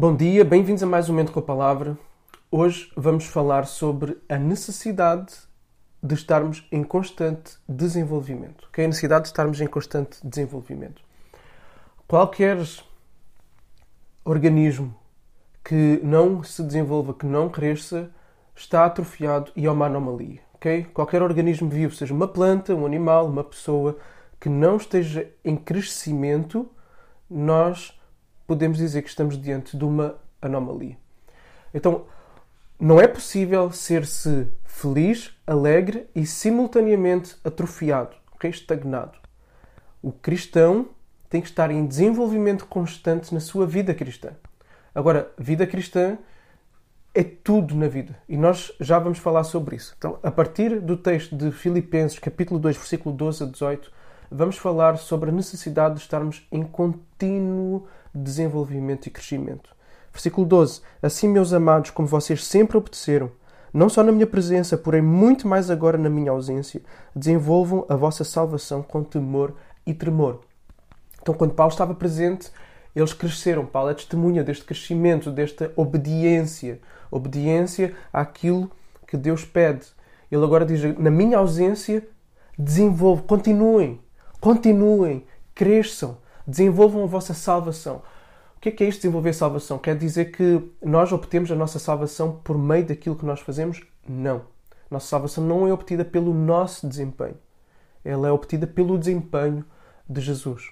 Bom dia, bem-vindos a mais um Momento com a Palavra. Hoje vamos falar sobre a necessidade de estarmos em constante desenvolvimento. Que é a necessidade de estarmos em constante desenvolvimento. Qualquer organismo que não se desenvolva, que não cresça, está atrofiado e é uma anomalia. Okay? Qualquer organismo vivo, seja uma planta, um animal, uma pessoa, que não esteja em crescimento, nós podemos dizer que estamos diante de uma anomalia. Então, não é possível ser-se feliz, alegre e simultaneamente atrofiado, okay? estagnado. O cristão tem que estar em desenvolvimento constante na sua vida cristã. Agora, vida cristã é tudo na vida e nós já vamos falar sobre isso. Então, a partir do texto de Filipenses, capítulo 2, versículo 12 a 18, vamos falar sobre a necessidade de estarmos em contínuo desenvolvimento e crescimento. Versículo 12: Assim, meus amados, como vocês sempre obedeceram, não só na minha presença, porém muito mais agora na minha ausência, desenvolvam a vossa salvação com temor e tremor. Então, quando Paulo estava presente, eles cresceram. Paulo é testemunha deste crescimento, desta obediência. Obediência àquilo que Deus pede. Ele agora diz: na minha ausência, desenvolvam, continuem, continuem, cresçam, desenvolvam a vossa salvação. O que é, que é isto desenvolver salvação? Quer dizer que nós obtemos a nossa salvação por meio daquilo que nós fazemos? Não. Nossa salvação não é obtida pelo nosso desempenho. Ela é obtida pelo desempenho de Jesus.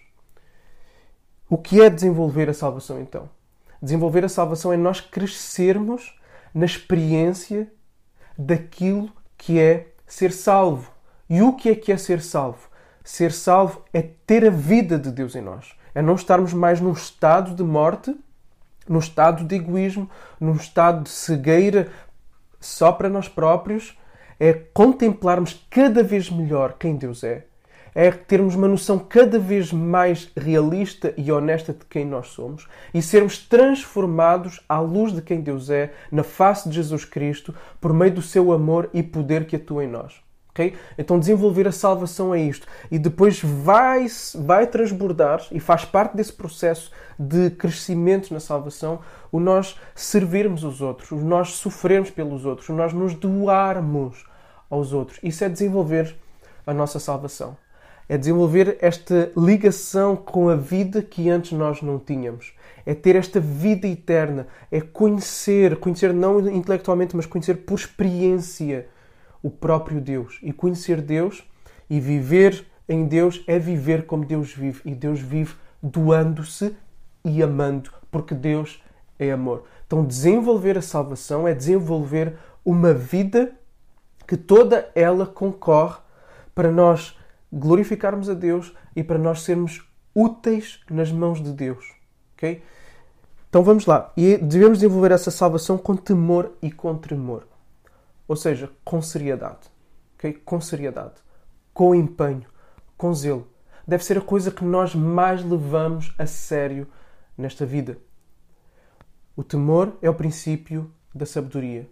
O que é desenvolver a salvação então? Desenvolver a salvação é nós crescermos na experiência daquilo que é ser salvo. E o que é que é ser salvo? Ser salvo é ter a vida de Deus em nós. É não estarmos mais num estado de morte, num estado de egoísmo, num estado de cegueira só para nós próprios. É contemplarmos cada vez melhor quem Deus é. É termos uma noção cada vez mais realista e honesta de quem nós somos e sermos transformados à luz de quem Deus é, na face de Jesus Cristo, por meio do seu amor e poder que atua em nós. Então desenvolver a salvação é isto. E depois vai, vai transbordar e faz parte desse processo de crescimento na salvação o nós servirmos os outros, o nós sofrermos pelos outros, o nós nos doarmos aos outros. Isso é desenvolver a nossa salvação. É desenvolver esta ligação com a vida que antes nós não tínhamos. É ter esta vida eterna. É conhecer, conhecer não intelectualmente, mas conhecer por experiência o próprio Deus. E conhecer Deus e viver em Deus é viver como Deus vive. E Deus vive doando-se e amando, porque Deus é amor. Então, desenvolver a salvação é desenvolver uma vida que toda ela concorre para nós glorificarmos a Deus e para nós sermos úteis nas mãos de Deus. Ok? Então vamos lá. E devemos desenvolver essa salvação com temor e com tremor. Ou seja, com seriedade. Okay? Com seriedade. Com empenho. Com zelo. Deve ser a coisa que nós mais levamos a sério nesta vida. O temor é o princípio da sabedoria.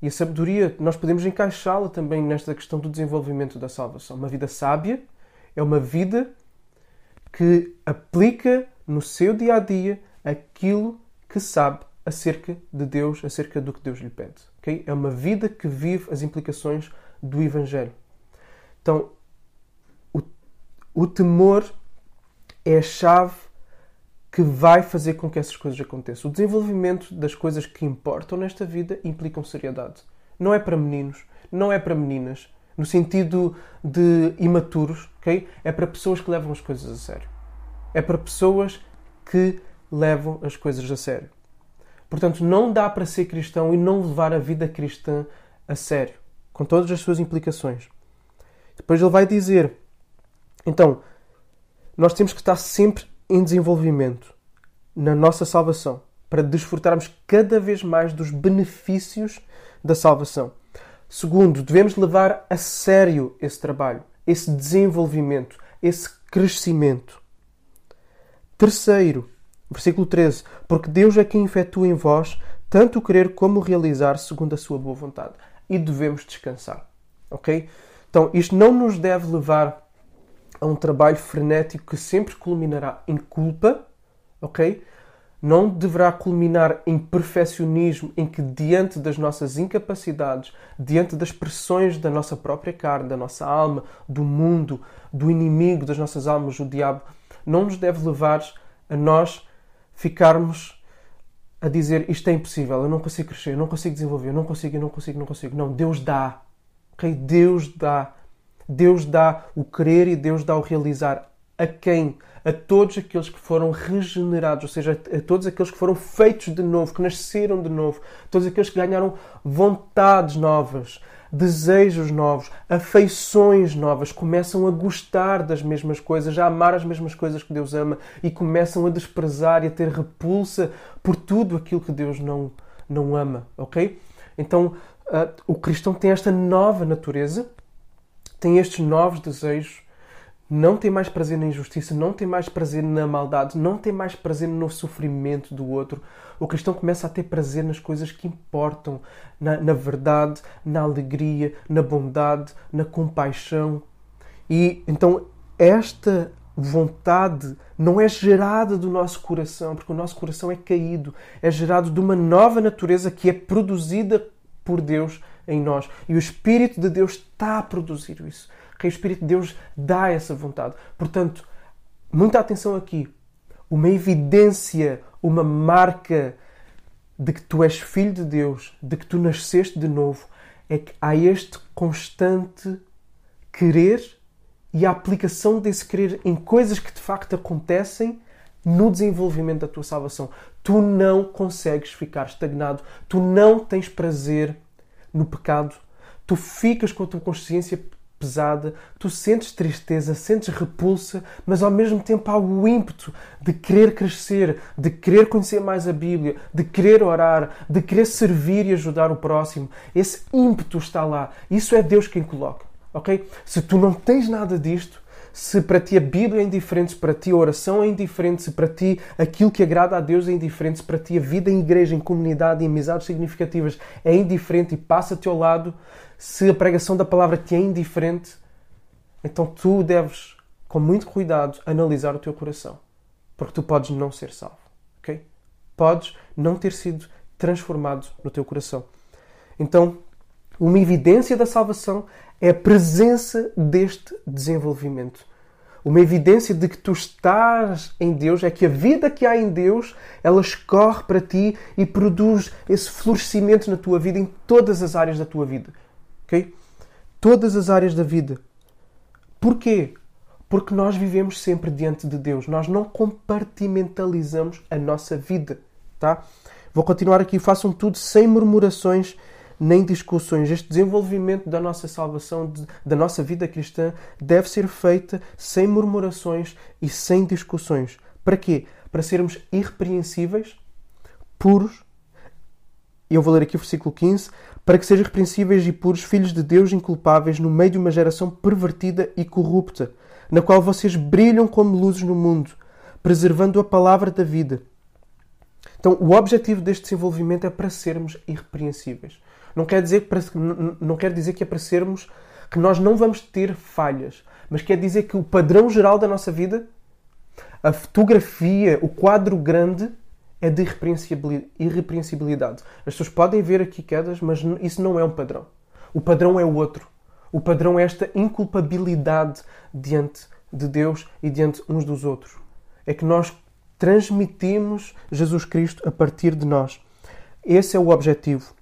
E a sabedoria, nós podemos encaixá-la também nesta questão do desenvolvimento da salvação. Uma vida sábia é uma vida que aplica no seu dia a dia aquilo que sabe acerca de Deus, acerca do que Deus lhe pede. Okay? É uma vida que vive as implicações do Evangelho. Então, o, o temor é a chave que vai fazer com que essas coisas aconteçam. O desenvolvimento das coisas que importam nesta vida implicam seriedade. Não é para meninos, não é para meninas, no sentido de imaturos, ok? É para pessoas que levam as coisas a sério. É para pessoas que levam as coisas a sério. Portanto, não dá para ser cristão e não levar a vida cristã a sério, com todas as suas implicações. Depois ele vai dizer: então, nós temos que estar sempre em desenvolvimento na nossa salvação, para desfrutarmos cada vez mais dos benefícios da salvação. Segundo, devemos levar a sério esse trabalho, esse desenvolvimento, esse crescimento. Terceiro, Versículo 13: Porque Deus é quem efetua em vós tanto o querer como o realizar segundo a sua boa vontade. E devemos descansar. Ok? Então, isto não nos deve levar a um trabalho frenético que sempre culminará em culpa, ok? não deverá culminar em perfeccionismo, em que, diante das nossas incapacidades, diante das pressões da nossa própria carne, da nossa alma, do mundo, do inimigo das nossas almas, o diabo, não nos deve levar a nós ficarmos a dizer isto é impossível, eu não consigo crescer, eu não consigo desenvolver, eu não consigo, eu não consigo, não consigo. Não, Deus dá. Ok? Deus dá. Deus dá o querer e Deus dá o realizar. A quem? A todos aqueles que foram regenerados, ou seja, a todos aqueles que foram feitos de novo, que nasceram de novo, todos aqueles que ganharam vontades novas, desejos novos, afeições novas, começam a gostar das mesmas coisas, a amar as mesmas coisas que Deus ama e começam a desprezar e a ter repulsa por tudo aquilo que Deus não, não ama, ok? Então, uh, o cristão tem esta nova natureza, tem estes novos desejos, não tem mais prazer na injustiça, não tem mais prazer na maldade, não tem mais prazer no sofrimento do outro. O cristão começa a ter prazer nas coisas que importam, na, na verdade, na alegria, na bondade, na compaixão. E então esta vontade não é gerada do nosso coração, porque o nosso coração é caído, é gerado de uma nova natureza que é produzida por Deus em nós. E o Espírito de Deus está a produzir isso que o Espírito de Deus dá essa vontade. Portanto, muita atenção aqui. Uma evidência, uma marca de que tu és filho de Deus, de que tu nasceste de novo, é que há este constante querer e a aplicação desse querer em coisas que de facto acontecem no desenvolvimento da tua salvação. Tu não consegues ficar estagnado, tu não tens prazer no pecado, tu ficas com a tua consciência pesada, tu sentes tristeza, sentes repulsa, mas ao mesmo tempo há o ímpeto de querer crescer, de querer conhecer mais a Bíblia, de querer orar, de querer servir e ajudar o próximo. Esse ímpeto está lá. Isso é Deus quem coloca, ok? Se tu não tens nada disto, se para ti a Bíblia é indiferente, se para ti a oração é indiferente, se para ti aquilo que agrada a Deus é indiferente, se para ti a vida em igreja, em comunidade, em amizades significativas é indiferente e passa-te ao lado, se a pregação da palavra te é indiferente, então tu deves, com muito cuidado, analisar o teu coração. Porque tu podes não ser salvo. Ok? Podes não ter sido transformado no teu coração. Então, uma evidência da salvação é a presença deste desenvolvimento. Uma evidência de que tu estás em Deus é que a vida que há em Deus, ela escorre para ti e produz esse florescimento na tua vida em todas as áreas da tua vida. Ok? Todas as áreas da vida. Porquê? Porque nós vivemos sempre diante de Deus. Nós não compartimentalizamos a nossa vida. Tá? Vou continuar aqui. Façam tudo sem murmurações nem discussões. Este desenvolvimento da nossa salvação, da nossa vida cristã, deve ser feita sem murmurações e sem discussões. Para quê? Para sermos irrepreensíveis, puros. Eu vou ler aqui o versículo 15 para que sejam repreensíveis e puros filhos de Deus inculpáveis no meio de uma geração pervertida e corrupta, na qual vocês brilham como luzes no mundo, preservando a palavra da vida. Então, o objetivo deste desenvolvimento é para sermos irrepreensíveis. Não quer dizer não quer dizer que é para sermos que nós não vamos ter falhas, mas quer dizer que o padrão geral da nossa vida, a fotografia, o quadro grande, é de irrepreensibilidade. As pessoas podem ver aqui quedas, mas isso não é um padrão. O padrão é o outro. O padrão é esta inculpabilidade diante de Deus e diante uns dos outros. É que nós transmitimos Jesus Cristo a partir de nós. Esse é o objetivo.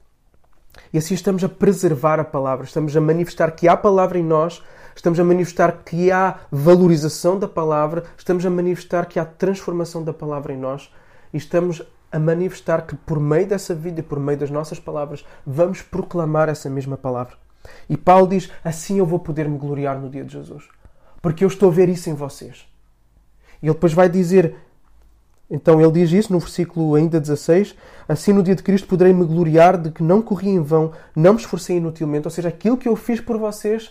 E assim estamos a preservar a palavra, estamos a manifestar que há palavra em nós, estamos a manifestar que há valorização da palavra, estamos a manifestar que há transformação da palavra em nós e estamos a manifestar que por meio dessa vida, por meio das nossas palavras, vamos proclamar essa mesma palavra. E Paulo diz: Assim eu vou poder me gloriar no dia de Jesus, porque eu estou a ver isso em vocês. E ele depois vai dizer: Então ele diz isso no versículo ainda 16: Assim no dia de Cristo poderei me gloriar de que não corri em vão, não me esforcei inutilmente, ou seja, aquilo que eu fiz por vocês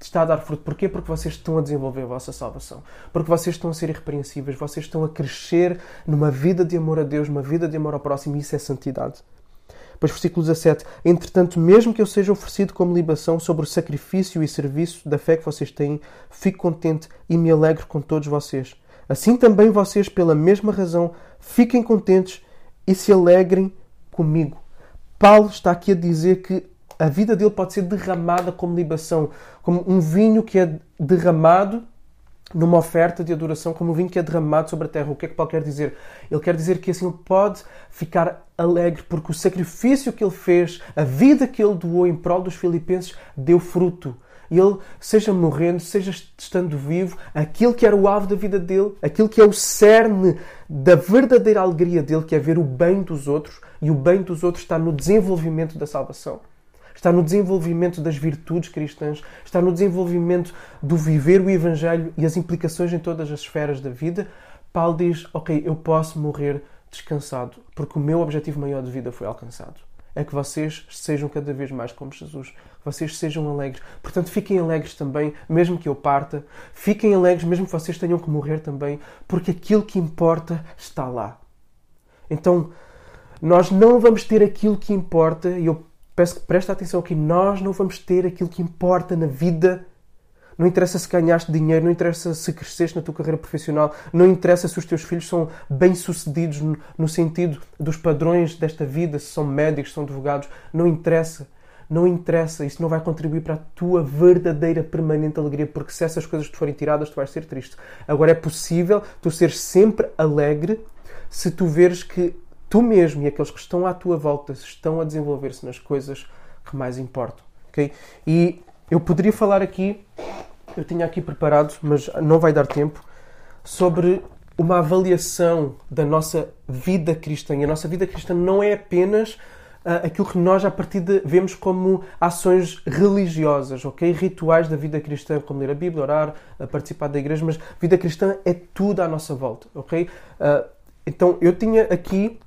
está a dar fruto. Porquê? Porque vocês estão a desenvolver a vossa salvação. Porque vocês estão a ser irrepreensíveis, vocês estão a crescer numa vida de amor a Deus, uma vida de amor ao próximo, isso é santidade. Pois, versículo 17: Entretanto, mesmo que eu seja oferecido como libação sobre o sacrifício e serviço da fé que vocês têm, fico contente e me alegro com todos vocês. Assim também vocês, pela mesma razão, fiquem contentes e se alegrem comigo. Paulo está aqui a dizer que a vida dele pode ser derramada como libação, como um vinho que é derramado numa oferta de adoração, como um vinho que é derramado sobre a terra. O que é que Paulo quer dizer? Ele quer dizer que assim ele pode ficar alegre porque o sacrifício que ele fez, a vida que ele doou em prol dos filipenses, deu fruto. Ele, seja morrendo, seja estando vivo, aquilo que era o alvo da vida dele, aquilo que é o cerne da verdadeira alegria dele, que é ver o bem dos outros, e o bem dos outros está no desenvolvimento da salvação está no desenvolvimento das virtudes cristãs, está no desenvolvimento do viver o Evangelho e as implicações em todas as esferas da vida, Paulo diz: Ok, eu posso morrer descansado, porque o meu objetivo maior de vida foi alcançado. É que vocês sejam cada vez mais como Jesus, vocês sejam alegres. Portanto, fiquem alegres também, mesmo que eu parta. Fiquem alegres, mesmo que vocês tenham que morrer também, porque aquilo que importa está lá. Então, nós não vamos ter aquilo que importa, e eu peço que preste atenção aqui, nós não vamos ter aquilo que importa na vida. Não interessa se ganhaste dinheiro, não interessa se cresceste na tua carreira profissional, não interessa se os teus filhos são bem-sucedidos no, sentido dos padrões desta vida, se são médicos, se são advogados, não interessa. Não interessa, isso não vai contribuir para a tua verdadeira permanente alegria, porque se essas coisas te forem tiradas, tu vais ser triste. Agora é possível tu seres sempre alegre se tu veres que tu mesmo e aqueles que estão à tua volta estão a desenvolver-se nas coisas que mais importam. Okay? E eu poderia falar aqui, eu tinha aqui preparado, mas não vai dar tempo, sobre uma avaliação da nossa vida cristã. E a nossa vida cristã não é apenas uh, aquilo que nós, a partir de vemos como ações religiosas, ok? Rituais da vida cristã, como ler a Bíblia, orar, uh, participar da igreja, mas vida cristã é tudo à nossa volta, ok? Uh, então eu tinha aqui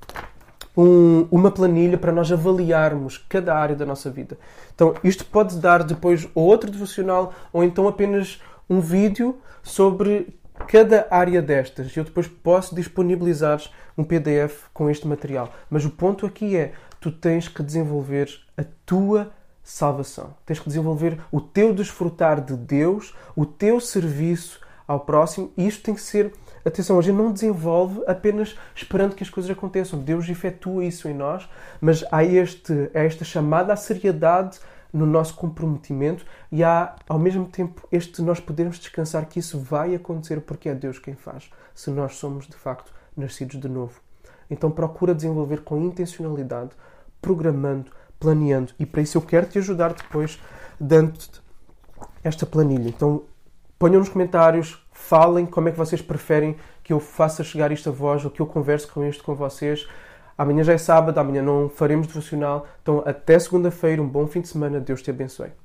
um, uma planilha para nós avaliarmos cada área da nossa vida. Então isto pode dar depois outro devocional ou então apenas um vídeo sobre cada área destas. Eu depois posso disponibilizar um PDF com este material. Mas o ponto aqui é, tu tens que desenvolver a tua salvação. Tens que desenvolver o teu desfrutar de Deus, o teu serviço ao próximo, e isto tem que ser Atenção, a gente não desenvolve apenas esperando que as coisas aconteçam. Deus efetua isso em nós, mas há, este, há esta chamada à seriedade no nosso comprometimento e há, ao mesmo tempo, este nós podermos descansar que isso vai acontecer porque é Deus quem faz, se nós somos de facto nascidos de novo. Então procura desenvolver com intencionalidade, programando, planeando. E para isso eu quero te ajudar depois dando-te esta planilha. Então ponham nos comentários falem como é que vocês preferem que eu faça chegar isto a vós ou que eu converse com isto com vocês. Amanhã já é sábado, amanhã não faremos devocional. Então, até segunda-feira, um bom fim de semana. Deus te abençoe.